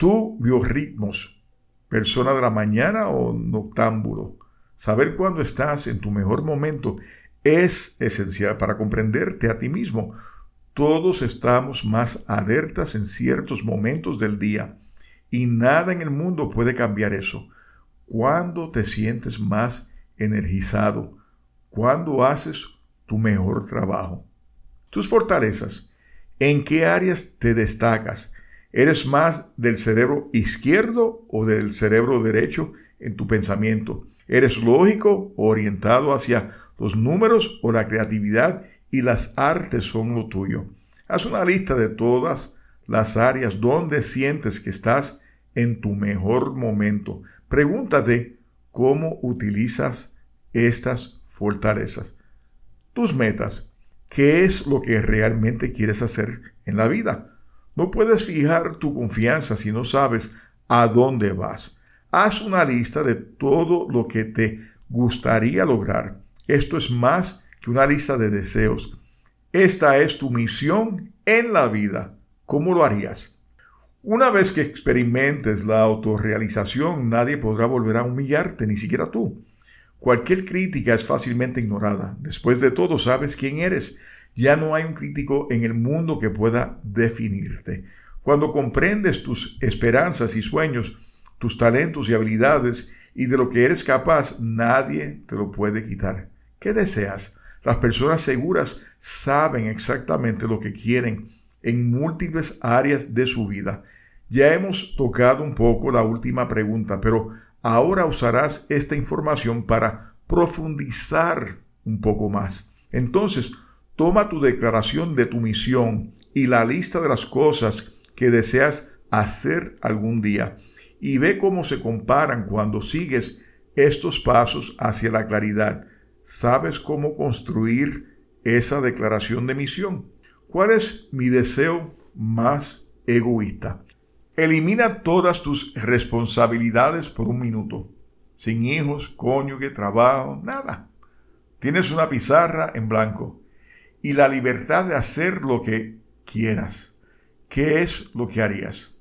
Tu biorritmos, persona de la mañana o noctámbulo. Saber cuándo estás en tu mejor momento es esencial para comprenderte a ti mismo. Todos estamos más alertas en ciertos momentos del día y nada en el mundo puede cambiar eso. ¿Cuándo te sientes más energizado? ¿Cuándo haces tu mejor trabajo? Tus fortalezas. ¿En qué áreas te destacas? ¿Eres más del cerebro izquierdo o del cerebro derecho en tu pensamiento? ¿Eres lógico o orientado hacia los números o la creatividad y las artes son lo tuyo? Haz una lista de todas las áreas donde sientes que estás en tu mejor momento. Pregúntate cómo utilizas estas fortalezas. Tus metas. ¿Qué es lo que realmente quieres hacer en la vida? No puedes fijar tu confianza si no sabes a dónde vas. Haz una lista de todo lo que te gustaría lograr. Esto es más que una lista de deseos. Esta es tu misión en la vida. ¿Cómo lo harías? Una vez que experimentes la autorrealización, nadie podrá volver a humillarte, ni siquiera tú. Cualquier crítica es fácilmente ignorada. Después de todo, sabes quién eres. Ya no hay un crítico en el mundo que pueda definirte. Cuando comprendes tus esperanzas y sueños, tus talentos y habilidades y de lo que eres capaz, nadie te lo puede quitar. ¿Qué deseas? Las personas seguras saben exactamente lo que quieren en múltiples áreas de su vida. Ya hemos tocado un poco la última pregunta, pero ahora usarás esta información para profundizar un poco más. Entonces, toma tu declaración de tu misión y la lista de las cosas que deseas hacer algún día y ve cómo se comparan cuando sigues estos pasos hacia la claridad. ¿Sabes cómo construir esa declaración de misión? ¿Cuál es mi deseo más egoísta? Elimina todas tus responsabilidades por un minuto. Sin hijos, cónyuge, trabajo, nada. Tienes una pizarra en blanco y la libertad de hacer lo que quieras. ¿Qué es lo que harías?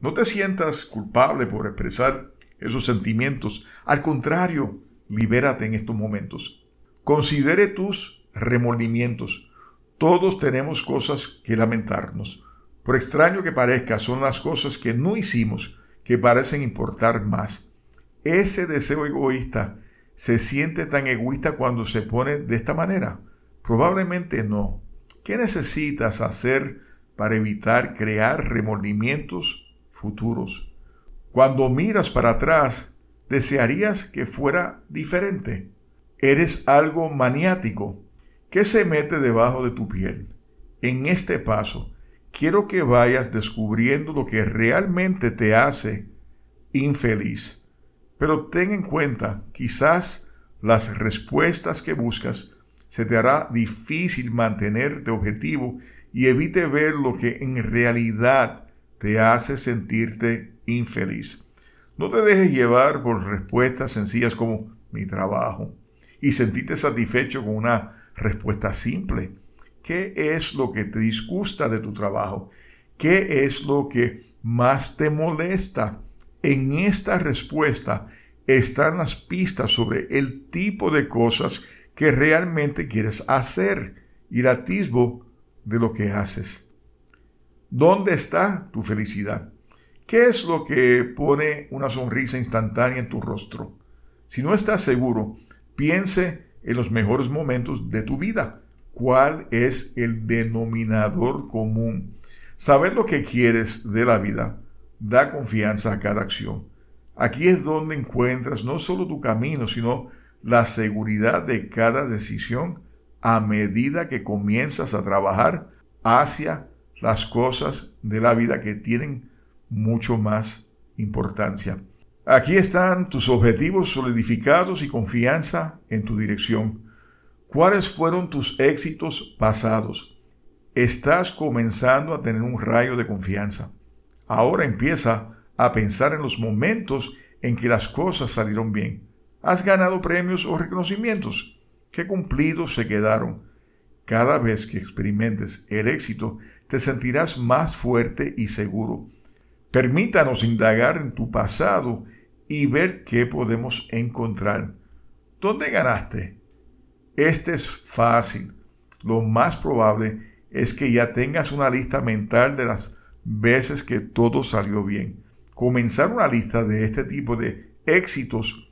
No te sientas culpable por expresar esos sentimientos. Al contrario, libérate en estos momentos. Considere tus remordimientos. Todos tenemos cosas que lamentarnos. Por extraño que parezca, son las cosas que no hicimos que parecen importar más. Ese deseo egoísta se siente tan egoísta cuando se pone de esta manera. Probablemente no. ¿Qué necesitas hacer para evitar crear remordimientos futuros. Cuando miras para atrás, desearías que fuera diferente. Eres algo maniático. ¿Qué se mete debajo de tu piel? En este paso, quiero que vayas descubriendo lo que realmente te hace infeliz. Pero ten en cuenta, quizás las respuestas que buscas se te hará difícil mantenerte objetivo y evite ver lo que en realidad te hace sentirte infeliz. No te dejes llevar por respuestas sencillas como mi trabajo y sentirte satisfecho con una respuesta simple. ¿Qué es lo que te disgusta de tu trabajo? ¿Qué es lo que más te molesta? En esta respuesta están las pistas sobre el tipo de cosas que realmente quieres hacer y el atisbo de lo que haces. ¿Dónde está tu felicidad? ¿Qué es lo que pone una sonrisa instantánea en tu rostro? Si no estás seguro, piense en los mejores momentos de tu vida. ¿Cuál es el denominador común? Saber lo que quieres de la vida da confianza a cada acción. Aquí es donde encuentras no solo tu camino, sino la seguridad de cada decisión a medida que comienzas a trabajar hacia las cosas de la vida que tienen mucho más importancia. Aquí están tus objetivos solidificados y confianza en tu dirección. ¿Cuáles fueron tus éxitos pasados? Estás comenzando a tener un rayo de confianza. Ahora empieza a pensar en los momentos en que las cosas salieron bien. ¿Has ganado premios o reconocimientos? ¿Qué cumplidos se quedaron? Cada vez que experimentes el éxito, te sentirás más fuerte y seguro. Permítanos indagar en tu pasado y ver qué podemos encontrar. ¿Dónde ganaste? Este es fácil. Lo más probable es que ya tengas una lista mental de las veces que todo salió bien. Comenzar una lista de este tipo de éxitos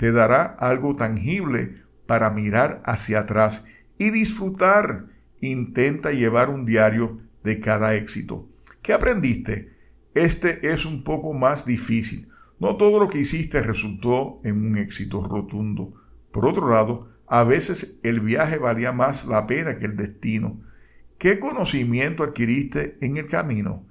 te dará algo tangible para mirar hacia atrás y disfrutar. Intenta llevar un diario de cada éxito. ¿Qué aprendiste? Este es un poco más difícil. No todo lo que hiciste resultó en un éxito rotundo. Por otro lado, a veces el viaje valía más la pena que el destino. ¿Qué conocimiento adquiriste en el camino?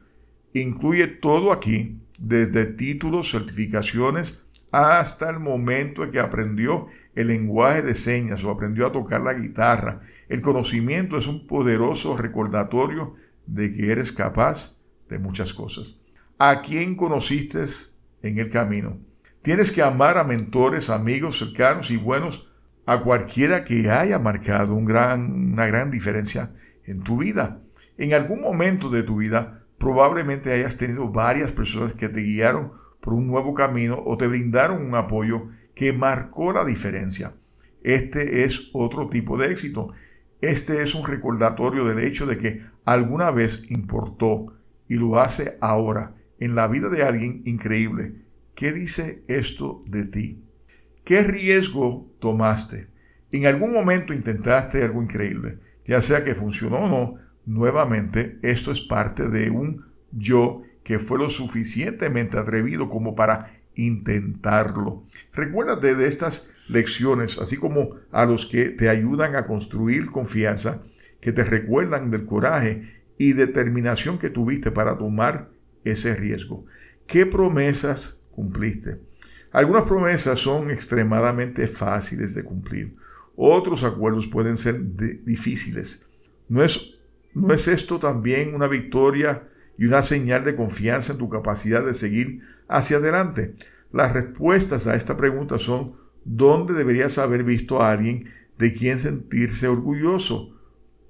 incluye todo aquí, desde títulos, certificaciones, hasta el momento en que aprendió el lenguaje de señas o aprendió a tocar la guitarra. El conocimiento es un poderoso recordatorio de que eres capaz de muchas cosas. ¿A quién conociste en el camino? Tienes que amar a mentores, amigos cercanos y buenos, a cualquiera que haya marcado una gran diferencia en tu vida. En algún momento de tu vida probablemente hayas tenido varias personas que te guiaron por un nuevo camino o te brindaron un apoyo que marcó la diferencia. Este es otro tipo de éxito. Este es un recordatorio del hecho de que alguna vez importó y lo hace ahora en la vida de alguien increíble. ¿Qué dice esto de ti? ¿Qué riesgo tomaste? En algún momento intentaste algo increíble, ya sea que funcionó o no, Nuevamente, esto es parte de un yo que fue lo suficientemente atrevido como para intentarlo. Recuérdate de estas lecciones, así como a los que te ayudan a construir confianza, que te recuerdan del coraje y determinación que tuviste para tomar ese riesgo. ¿Qué promesas cumpliste? Algunas promesas son extremadamente fáciles de cumplir. Otros acuerdos pueden ser difíciles. No es ¿No es esto también una victoria y una señal de confianza en tu capacidad de seguir hacia adelante? Las respuestas a esta pregunta son ¿dónde deberías haber visto a alguien de quien sentirse orgulloso?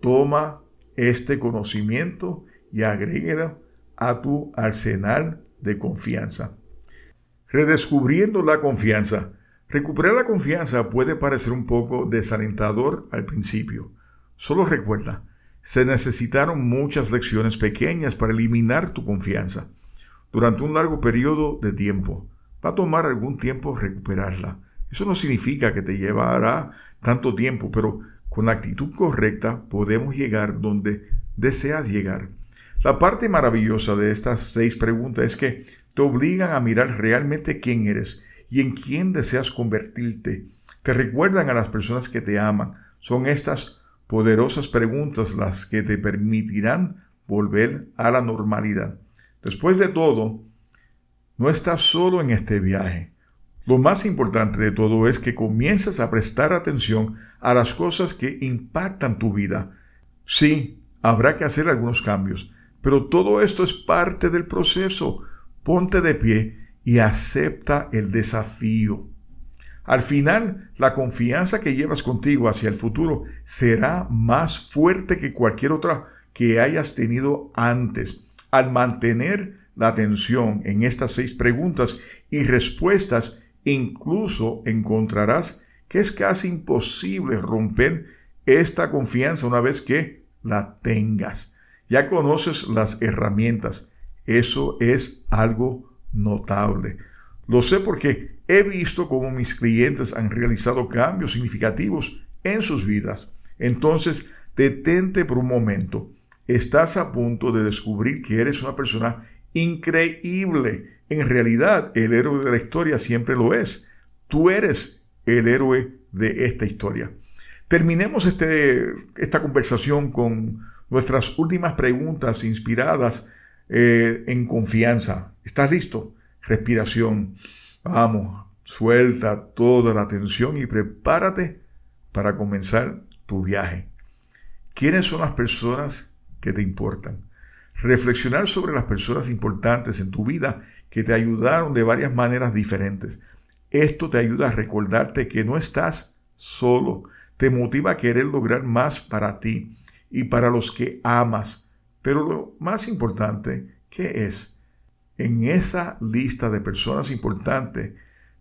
Toma este conocimiento y agréguelo a tu arsenal de confianza. Redescubriendo la confianza. Recuperar la confianza puede parecer un poco desalentador al principio. Solo recuerda, se necesitaron muchas lecciones pequeñas para eliminar tu confianza. Durante un largo periodo de tiempo. Va a tomar algún tiempo recuperarla. Eso no significa que te llevará tanto tiempo, pero con la actitud correcta podemos llegar donde deseas llegar. La parte maravillosa de estas seis preguntas es que te obligan a mirar realmente quién eres y en quién deseas convertirte. Te recuerdan a las personas que te aman. Son estas poderosas preguntas las que te permitirán volver a la normalidad. Después de todo, no estás solo en este viaje. Lo más importante de todo es que comiences a prestar atención a las cosas que impactan tu vida. Sí, habrá que hacer algunos cambios, pero todo esto es parte del proceso. Ponte de pie y acepta el desafío. Al final, la confianza que llevas contigo hacia el futuro será más fuerte que cualquier otra que hayas tenido antes. Al mantener la atención en estas seis preguntas y respuestas, Incluso encontrarás que es casi imposible romper esta confianza una vez que la tengas. Ya conoces las herramientas. Eso es algo notable. Lo sé porque he visto cómo mis clientes han realizado cambios significativos en sus vidas. Entonces, detente por un momento. Estás a punto de descubrir que eres una persona increíble. En realidad, el héroe de la historia siempre lo es. Tú eres el héroe de esta historia. Terminemos este, esta conversación con nuestras últimas preguntas inspiradas eh, en confianza. ¿Estás listo? Respiración. Vamos, suelta toda la tensión y prepárate para comenzar tu viaje. ¿Quiénes son las personas que te importan? Reflexionar sobre las personas importantes en tu vida que te ayudaron de varias maneras diferentes. Esto te ayuda a recordarte que no estás solo. Te motiva a querer lograr más para ti y para los que amas. Pero lo más importante, ¿qué es? En esa lista de personas importantes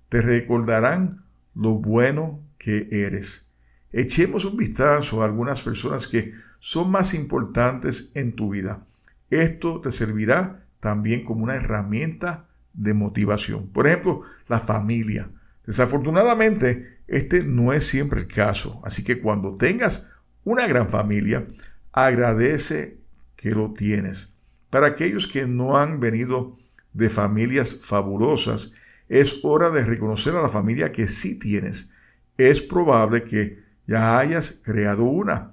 te recordarán lo bueno que eres. Echemos un vistazo a algunas personas que son más importantes en tu vida. Esto te servirá también como una herramienta de motivación. Por ejemplo, la familia. Desafortunadamente, este no es siempre el caso. Así que cuando tengas una gran familia, agradece que lo tienes. Para aquellos que no han venido de familias fabulosas, es hora de reconocer a la familia que sí tienes. Es probable que ya hayas creado una,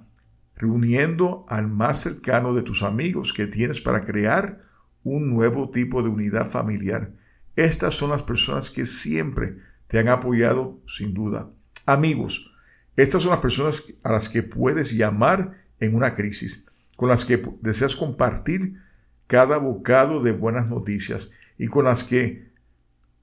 reuniendo al más cercano de tus amigos que tienes para crear un nuevo tipo de unidad familiar. Estas son las personas que siempre te han apoyado sin duda. Amigos, estas son las personas a las que puedes llamar en una crisis, con las que deseas compartir cada bocado de buenas noticias y con las que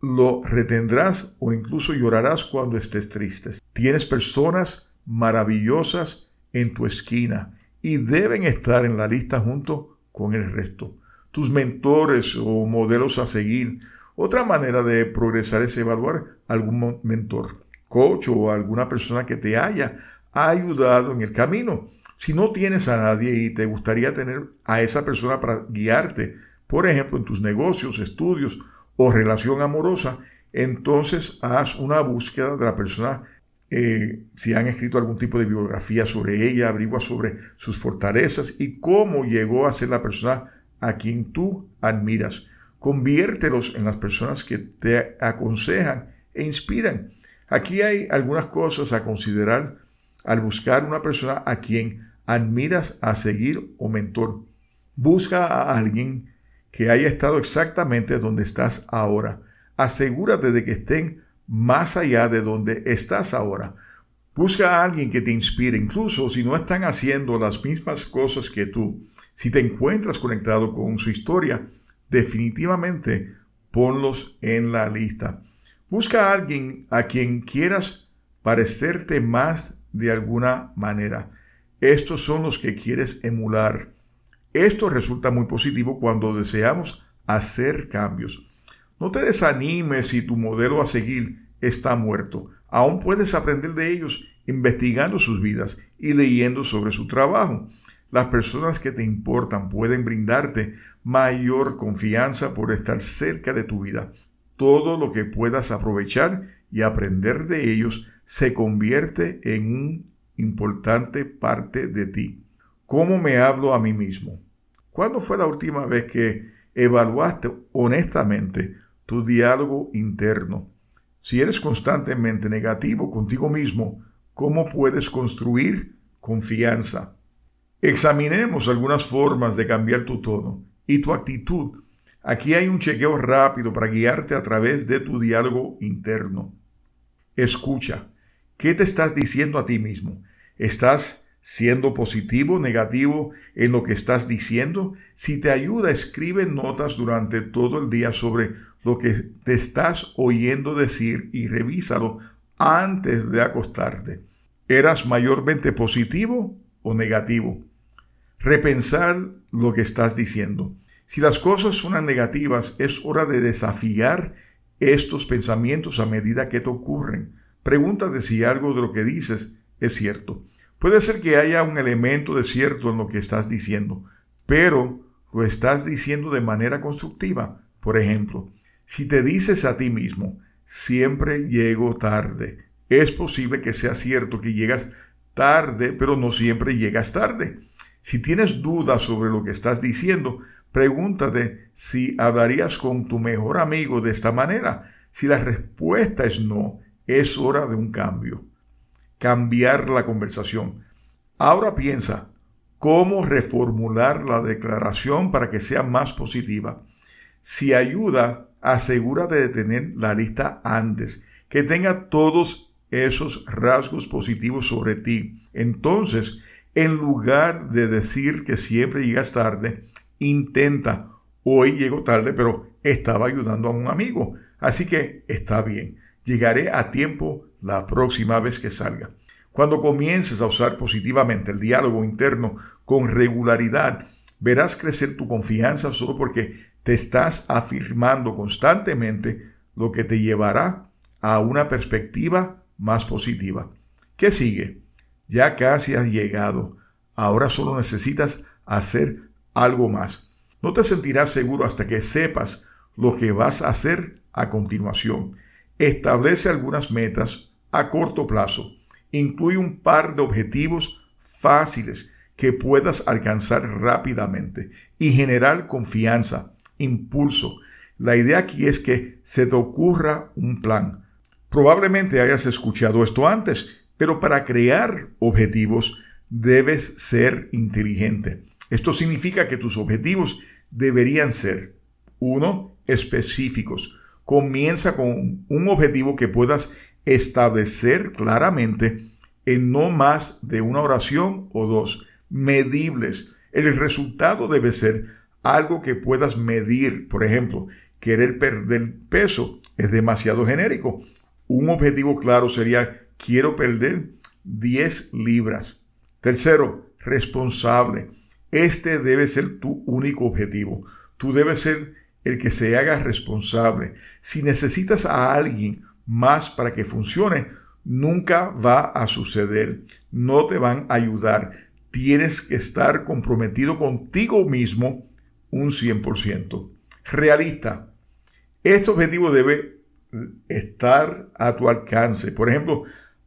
lo retendrás o incluso llorarás cuando estés triste. Tienes personas maravillosas en tu esquina y deben estar en la lista junto con el resto. Tus mentores o modelos a seguir. Otra manera de progresar es evaluar algún mentor, coach o alguna persona que te haya ayudado en el camino. Si no tienes a nadie y te gustaría tener a esa persona para guiarte, por ejemplo, en tus negocios, estudios o relación amorosa, entonces haz una búsqueda de la persona eh, si han escrito algún tipo de biografía sobre ella, averigua sobre sus fortalezas y cómo llegó a ser la persona a quien tú admiras. Conviértelos en las personas que te aconsejan e inspiran. Aquí hay algunas cosas a considerar al buscar una persona a quien admiras a seguir o mentor. Busca a alguien que haya estado exactamente donde estás ahora. Asegúrate de que estén más allá de donde estás ahora. Busca a alguien que te inspire, incluso si no están haciendo las mismas cosas que tú. Si te encuentras conectado con su historia, definitivamente ponlos en la lista. Busca a alguien a quien quieras parecerte más de alguna manera. Estos son los que quieres emular. Esto resulta muy positivo cuando deseamos hacer cambios. No te desanimes si tu modelo a seguir está muerto. Aún puedes aprender de ellos investigando sus vidas y leyendo sobre su trabajo. Las personas que te importan pueden brindarte mayor confianza por estar cerca de tu vida. Todo lo que puedas aprovechar y aprender de ellos se convierte en una importante parte de ti. ¿Cómo me hablo a mí mismo? ¿Cuándo fue la última vez que evaluaste honestamente tu diálogo interno. Si eres constantemente negativo contigo mismo, ¿cómo puedes construir confianza? Examinemos algunas formas de cambiar tu tono y tu actitud. Aquí hay un chequeo rápido para guiarte a través de tu diálogo interno. Escucha, ¿qué te estás diciendo a ti mismo? ¿Estás siendo positivo, negativo en lo que estás diciendo. Si te ayuda, escribe notas durante todo el día sobre lo que te estás oyendo decir y revísalo antes de acostarte. ¿Eras mayormente positivo o negativo? Repensar lo que estás diciendo. Si las cosas suenan negativas, es hora de desafiar estos pensamientos a medida que te ocurren. Pregúntate si algo de lo que dices es cierto. Puede ser que haya un elemento de cierto en lo que estás diciendo, pero lo estás diciendo de manera constructiva. Por ejemplo, si te dices a ti mismo, siempre llego tarde, es posible que sea cierto que llegas tarde, pero no siempre llegas tarde. Si tienes dudas sobre lo que estás diciendo, pregúntate si hablarías con tu mejor amigo de esta manera. Si la respuesta es no, es hora de un cambio. Cambiar la conversación. Ahora piensa, ¿cómo reformular la declaración para que sea más positiva? Si ayuda, asegúrate de tener la lista antes, que tenga todos esos rasgos positivos sobre ti. Entonces, en lugar de decir que siempre llegas tarde, intenta, hoy llego tarde, pero estaba ayudando a un amigo, así que está bien, llegaré a tiempo la próxima vez que salga. Cuando comiences a usar positivamente el diálogo interno con regularidad, verás crecer tu confianza solo porque te estás afirmando constantemente lo que te llevará a una perspectiva más positiva. ¿Qué sigue? Ya casi has llegado. Ahora solo necesitas hacer algo más. No te sentirás seguro hasta que sepas lo que vas a hacer a continuación. Establece algunas metas a corto plazo. Incluye un par de objetivos fáciles que puedas alcanzar rápidamente y generar confianza, impulso. La idea aquí es que se te ocurra un plan, Probablemente hayas escuchado esto antes, pero para crear objetivos debes ser inteligente. Esto significa que tus objetivos deberían ser, uno, específicos. Comienza con un objetivo que puedas establecer claramente en no más de una oración o dos, medibles. El resultado debe ser algo que puedas medir. Por ejemplo, querer perder peso es demasiado genérico. Un objetivo claro sería, quiero perder 10 libras. Tercero, responsable. Este debe ser tu único objetivo. Tú debes ser el que se haga responsable. Si necesitas a alguien más para que funcione, nunca va a suceder. No te van a ayudar. Tienes que estar comprometido contigo mismo un 100%. Realista. Este objetivo debe estar a tu alcance. Por ejemplo,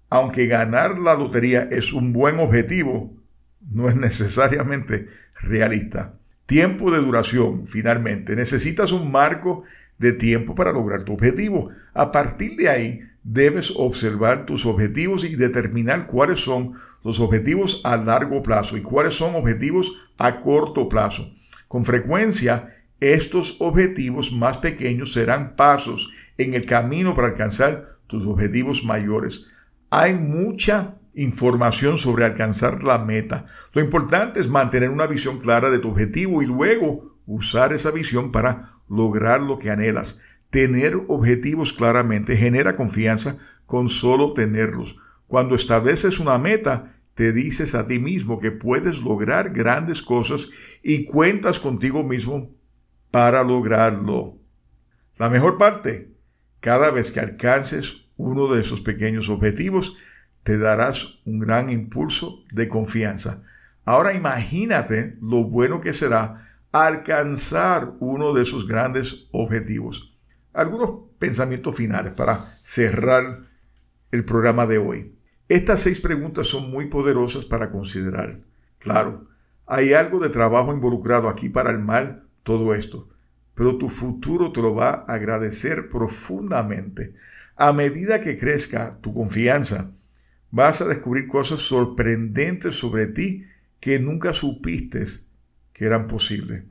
aunque ganar la lotería es un buen objetivo, no es necesariamente realista. Tiempo de duración, finalmente. Necesitas un marco de tiempo para lograr tu objetivo. A partir de ahí, debes observar tus objetivos y determinar cuáles son los objetivos a largo plazo y cuáles son objetivos a corto plazo. Con frecuencia, estos objetivos más pequeños serán pasos en el camino para alcanzar tus objetivos mayores. Hay mucha información sobre alcanzar la meta. Lo importante es mantener una visión clara de tu objetivo y luego usar esa visión para lograr lo que anhelas. Tener objetivos claramente genera confianza con solo tenerlos. Cuando estableces una meta, te dices a ti mismo que puedes lograr grandes cosas y cuentas contigo mismo para lograrlo. La mejor parte, cada vez que alcances uno de esos pequeños objetivos, te darás un gran impulso de confianza. Ahora imagínate lo bueno que será alcanzar uno de esos grandes objetivos. Algunos pensamientos finales para cerrar el programa de hoy. Estas seis preguntas son muy poderosas para considerar. Claro, hay algo de trabajo involucrado aquí para el mal todo esto pero tu futuro te lo va a agradecer profundamente. A medida que crezca tu confianza, vas a descubrir cosas sorprendentes sobre ti que nunca supiste que eran posibles.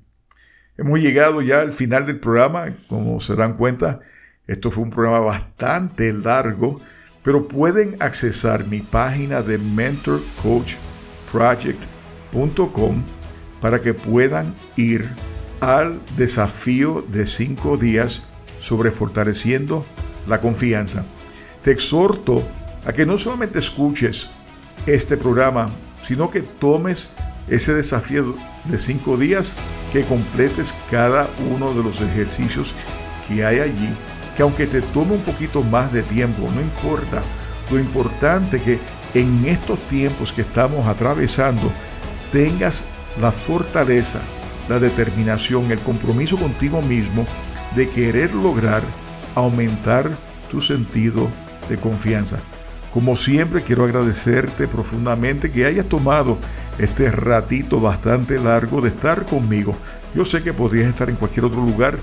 Hemos llegado ya al final del programa, como se dan cuenta, esto fue un programa bastante largo, pero pueden accesar mi página de mentorcoachproject.com para que puedan ir al desafío de cinco días sobre fortaleciendo la confianza. Te exhorto a que no solamente escuches este programa, sino que tomes ese desafío de cinco días, que completes cada uno de los ejercicios que hay allí que aunque te tome un poquito más de tiempo, no importa. Lo importante que en estos tiempos que estamos atravesando tengas la fortaleza, la determinación, el compromiso contigo mismo de querer lograr aumentar tu sentido de confianza. Como siempre quiero agradecerte profundamente que hayas tomado este ratito bastante largo de estar conmigo. Yo sé que podrías estar en cualquier otro lugar,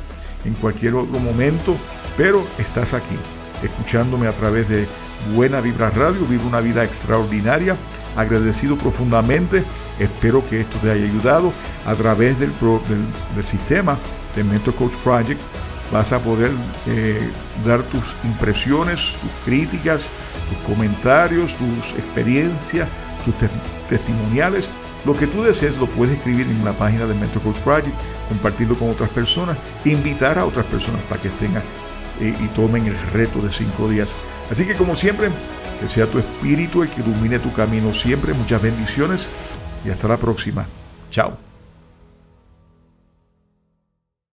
en cualquier otro momento, pero estás aquí, escuchándome a través de Buena Vibra Radio, vive una vida extraordinaria, agradecido profundamente, espero que esto te haya ayudado a través del, del, sistema de Mentor Coach Project, vas a poder eh, dar tus impresiones, tus críticas, tus comentarios, tus experiencias, tus testimoniales. Lo que tú desees lo puedes escribir en la página de Mentor Coach Project, compartirlo con otras personas, invitar a otras personas para que tengan eh, y tomen el reto de cinco días. Así que como siempre, que sea tu espíritu el que ilumine tu camino siempre. Muchas bendiciones y hasta la próxima. Chao.